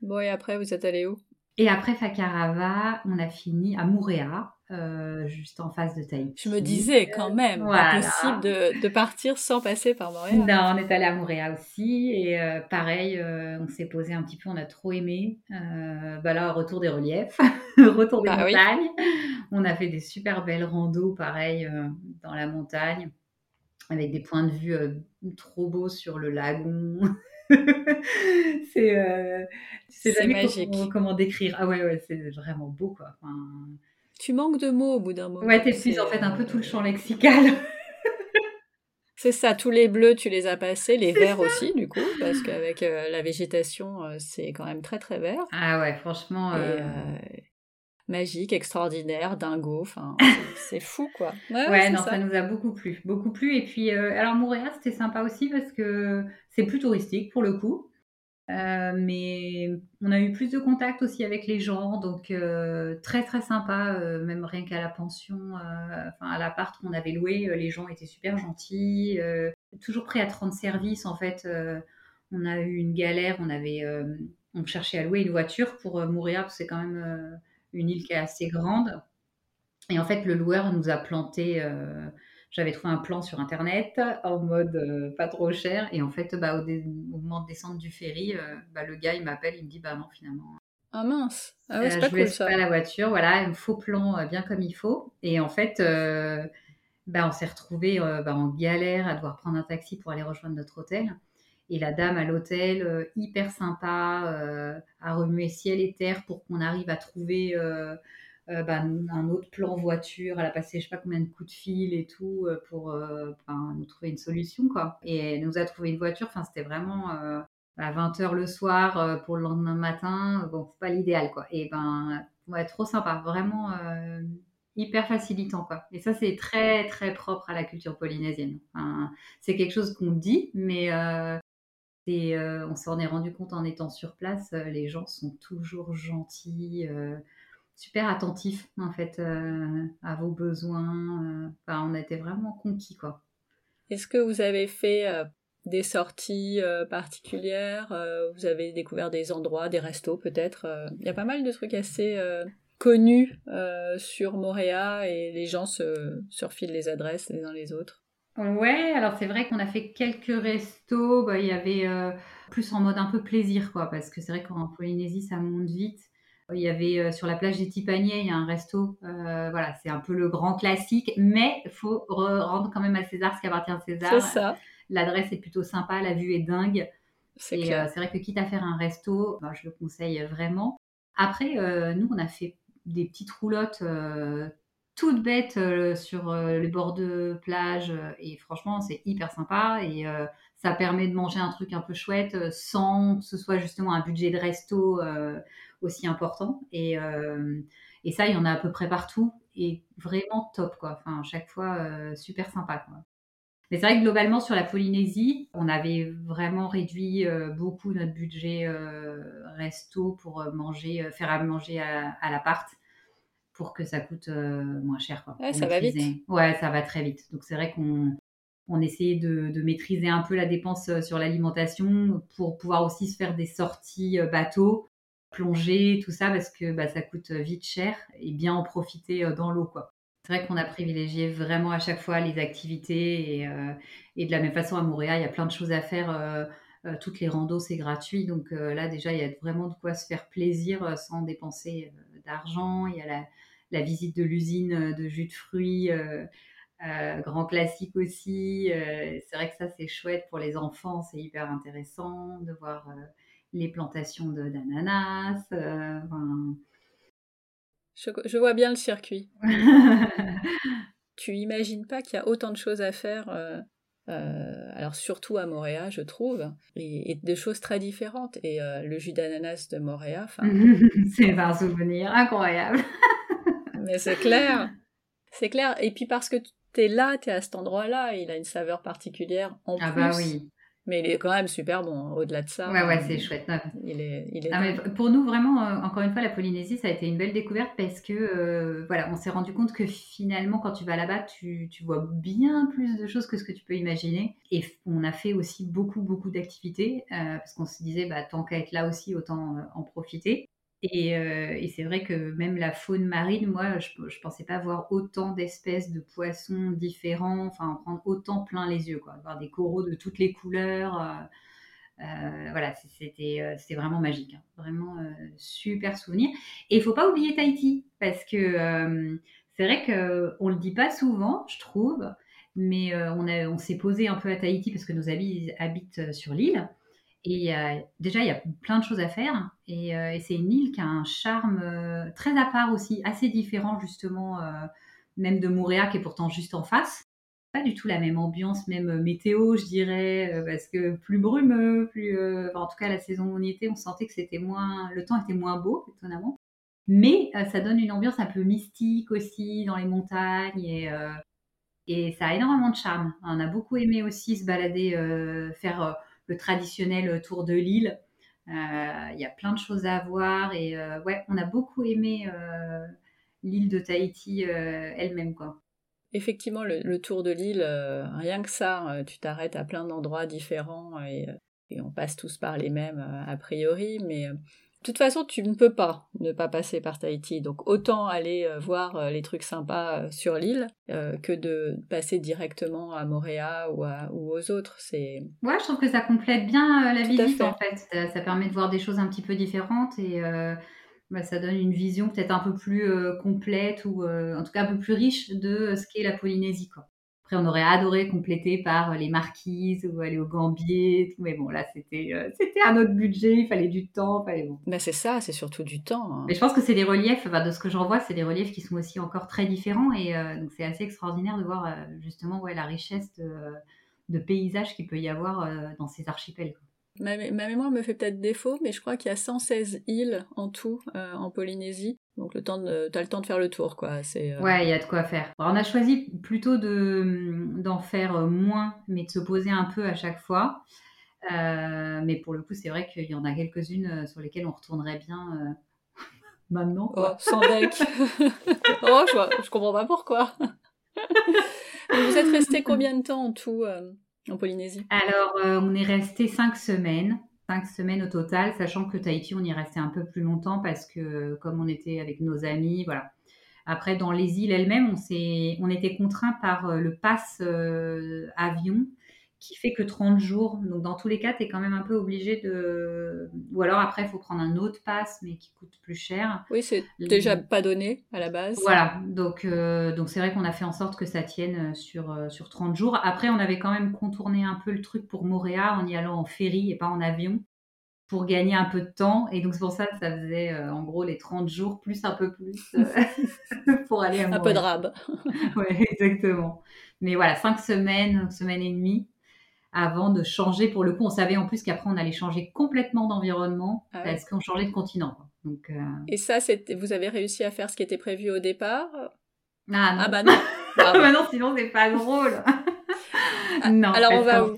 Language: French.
Bon, et après, vous êtes allé où? Et après Fakarava, on a fini à Moorea, euh, juste en face de Tahiti. Je me disais quand même, Voilà. impossible de, de partir sans passer par Montréal. Non, on est allé à Moorea aussi et euh, pareil, euh, on s'est posé un petit peu, on a trop aimé. Euh, bah là, retour des reliefs, retour des Bah oui. montagnes. On a fait des super belles randos, pareil, euh, dans la montagne, avec des points de vue euh, trop beaux sur le lagon. c'est euh, C'est c'est jamais magique. Comment, comment décrire. Ah ouais, ouais, c'est vraiment beau quoi. Enfin, Tu manques de mots au bout d'un moment. ouais, t'épuises en fait un peu tout le champ lexical. C'est ça, tous les bleus, tu les as passés, les verts aussi, du coup, parce qu'avec euh, la végétation, euh, c'est quand même très très vert. Ah ouais, franchement. Et, euh, magique, extraordinaire, dingo, enfin, c'est- fou, quoi. Ouais, non, ça. ça. nous a beaucoup plu, beaucoup plu. Et puis, euh, alors Montréal, c'était sympa aussi parce que c'est plus touristique pour le coup. Euh, mais on a eu plus de contact aussi avec les gens, donc euh, très très sympa, euh, même rien qu'à la pension, enfin à l'appart qu'on avait loué, les gens étaient super gentils, toujours prêts à te rendre service en fait. on a eu une galère, on avait, on cherchait à louer une voiture pour Moorea, parce que c'est quand même une île qui est assez grande. Et en fait, le loueur nous a planté. euh, J'avais trouvé un plan sur internet en mode euh, pas trop cher. Et en fait, bah, au, moment de descendre du ferry, euh, bah, le gars il m'appelle, il me dit Bah non, finalement, Ah mince. Ah ouais, c'est je pas cool ça. pas la voiture. Voilà, un faux plan bien comme il faut. Et en fait, bah, on s'est retrouvés bah, en galère à devoir prendre un taxi pour aller rejoindre notre hôtel. Et la dame à l'hôtel, euh, hyper sympa, euh, a remué ciel et terre pour qu'on arrive à trouver euh, bah, un autre plan voiture. Elle a passé je sais pas combien de coups de fil et tout pour enfin, nous trouver une solution. Quoi. Et elle nous a trouvé une voiture. Enfin, c'était vraiment à 20h le soir pour le lendemain matin. Bon, pas l'idéal. quoi. Et ben, ouais, trop sympa. Vraiment hyper facilitant. Quoi. Et ça, c'est très, très propre à la culture polynésienne. C'est quelque chose qu'on dit, mais euh, on s'en est rendu compte en étant sur place. euh, les gens sont toujours gentils, euh, super attentifs en fait à vos besoins. Enfin, on été vraiment conquis quoi. Est-ce que vous avez fait des sorties particulières Vous avez découvert des endroits, des restos peut-être Il y a pas mal de trucs assez connus sur Montréal et les gens se, se refilent les adresses les uns les autres. Ouais, alors c'est vrai qu'on a fait quelques restos. Bah, il y avait euh, plus en mode un peu plaisir quoi, parce que c'est vrai qu'en Polynésie ça monte vite. Il y avait euh, sur la plage des Tipaniers, il y a un resto. euh, voilà, c'est un peu le grand classique, mais il faut re- rendre quand même à César ce qui appartient à César. C'est ça, L'adresse est plutôt sympa, la vue est dingue. c'est Et clair. c'est vrai que quitte à faire un resto, bah, je le conseille vraiment. Après, nous, on a fait des petites roulottes toutes bêtes euh, sur euh, les bords de plage. euh, et franchement, c'est hyper sympa. Et euh, ça permet de manger un truc un peu chouette sans que ce soit justement un budget de resto aussi important. Et, et ça, il y en a à peu près partout. Et vraiment top, quoi. Enfin, à chaque fois, super sympa, quoi. Mais c'est vrai que globalement, sur la Polynésie, on avait vraiment réduit beaucoup notre budget resto pour manger, faire à manger à, à l'appart pour que ça coûte euh, moins cher. Quoi, Ouais, ça va vite. Ouais, ça va très vite. Donc c'est vrai qu'on on essayait de, de maîtriser un peu la dépense euh, sur l'alimentation pour pouvoir aussi se faire des sorties euh, bateau, plonger, tout ça, parce que bah, ça coûte vite cher et bien en profiter dans l'eau. quoi. C'est vrai qu'on a privilégié vraiment à chaque fois les activités et, euh, et de la même façon à Montréal, il y a plein de choses à faire. euh, euh, toutes les randos, c'est gratuit. Donc là, déjà, il y a vraiment de quoi se faire plaisir sans dépenser d'argent. Il y a la, la visite de l'usine euh, de jus de fruits, euh, euh, grand classique aussi. C'est vrai que ça, c'est chouette pour les enfants. C'est hyper intéressant de voir les plantations d'ananas. enfin, Je, je vois bien le circuit. Tu imagines pas qu'il y a autant de choses à faire, euh, euh, alors surtout à Montréal, je trouve, et, et de choses très différentes. Et euh, le jus d'ananas de enfin, c'est un souvenir incroyable. mais c'est clair, c'est clair. Et puis parce que tu es là, tu es à cet endroit-là, il a une saveur particulière en Ah plus. bah oui. Mais il est quand même super bon, hein, au-delà de ça. Ouais, ouais, c'est chouette. Il est, il est ah, mais pour nous, vraiment, euh, encore une fois, la Polynésie, ça a été une belle découverte parce que, euh, voilà, on s'est rendu compte que finalement, quand tu vas là-bas, tu, tu, vois bien plus de choses que ce que tu peux imaginer. Et on a fait aussi beaucoup, beaucoup d'activités euh, parce qu'on se disait, bah, tant qu'à être là aussi, autant en profiter. Et, et c'est vrai que même la faune marine, moi, je ne pensais pas voir autant d'espèces de poissons différents, enfin, en prendre autant plein les yeux, quoi. Voir des coraux de toutes les couleurs. Euh, voilà, c'était euh, vraiment magique, hein. vraiment euh, super souvenir. Et il faut pas oublier Tahiti parce que c'est vrai que on le dit pas souvent, je trouve, mais on on s'est posé un peu à Tahiti parce que nos amis habitent sur l'île. Et déjà, il y a plein de choses à faire. Et, et c'est une île qui a un charme très à part aussi, assez différent justement, même de Moorea qui est pourtant juste en face pas du tout la même ambiance, même euh, météo, je dirais, euh, parce que plus brumeux, plus, euh, en tout cas la saison où on y était, on sentait que c'était moins, le temps était moins beau, étonnamment. Mais ça donne une ambiance un peu mystique aussi dans les montagnes et ça a énormément de charme. On a beaucoup aimé aussi se balader, faire le traditionnel tour de l'île. Il y a plein de choses à voir et ouais, on a beaucoup aimé l'île de Tahiti elle-même quoi. Effectivement, le, tour de l'île, euh, rien que ça, euh, tu t'arrêtes à plein d'endroits différents et, euh, et, on passe tous par les mêmes a priori, mais de toute façon, tu ne peux pas ne pas passer par Tahiti. Donc autant aller voir les trucs sympas sur l'île que de passer directement à Moréa ou, ou aux autres. C'est ouais, je trouve que ça complète bien la visite en fait. Ça, ça, permet de voir des choses un petit peu différentes et bah, ça donne une vision peut-être un peu plus euh, complète ou euh, en tout cas un peu plus riche de euh, ce qu'est la Polynésie. Quoi. Après, on aurait adoré compléter par les marquises ou aller au Gambier, tout, mais bon, là, c'était c'était un autre budget, il fallait du temps, fallait bon. Mais c'est ça, c'est surtout du temps. Hein. Mais je pense que c'est des reliefs, de ce que j'en vois, c'est des reliefs qui sont aussi encore très différents et donc c'est assez extraordinaire de voir justement ouais, la richesse de, de paysages qu'il peut y avoir dans ces archipels. Ma, mémoire me fait peut-être défaut, mais je crois qu'il y a 116 îles en tout euh, en Polynésie. Donc le temps de, t'as le temps de faire le tour, quoi. C'est, euh, Ouais, il y a de quoi faire. on a choisi plutôt de, d'en faire moins, mais de se poser un peu à chaque fois. Euh, mais pour le coup, c'est vrai qu'il y en a quelques-unes sur lesquelles on retournerait bien maintenant. Oh, sans deck. oh, je, je comprends pas pourquoi. vous êtes resté combien de temps en tout en Polynésie? Alors, euh, on est resté cinq semaines, cinq semaines au total, sachant que Tahiti, on y restait un peu plus longtemps parce que comme on était avec nos amis, voilà. Après, dans les îles elles-mêmes, on, on était contraint par euh, le pass euh, avion qui fait que 30 jours. Donc, dans tous les cas, tu es quand même un peu obligé de. Ou alors, après, il faut prendre un autre pass, mais qui coûte plus cher. Oui, c'est déjà pas donné à la base. Voilà. Donc, euh, donc c'est vrai qu'on a fait en sorte que ça tienne sur, euh, sur 30 jours. Après, on avait quand même contourné un peu le truc pour Montréal en y allant en ferry et pas en avion pour gagner un peu de temps. Et donc, c'est pour ça que ça faisait euh, en gros les 30 jours plus un peu plus pour aller à Montréal. Un peu de rab. oui, exactement. Mais voilà, 5 semaines, semaine et demie avant de changer. Pour le coup, on savait en plus qu'après, on allait changer complètement d'environnement ah parce qu'on changeait de continent. Donc, euh, Et ça, vous avez réussi à faire ce qui était prévu au départ? Ah, non. ah bah non. Ah bah non, sinon c'est pas drôle. non. Alors on va où?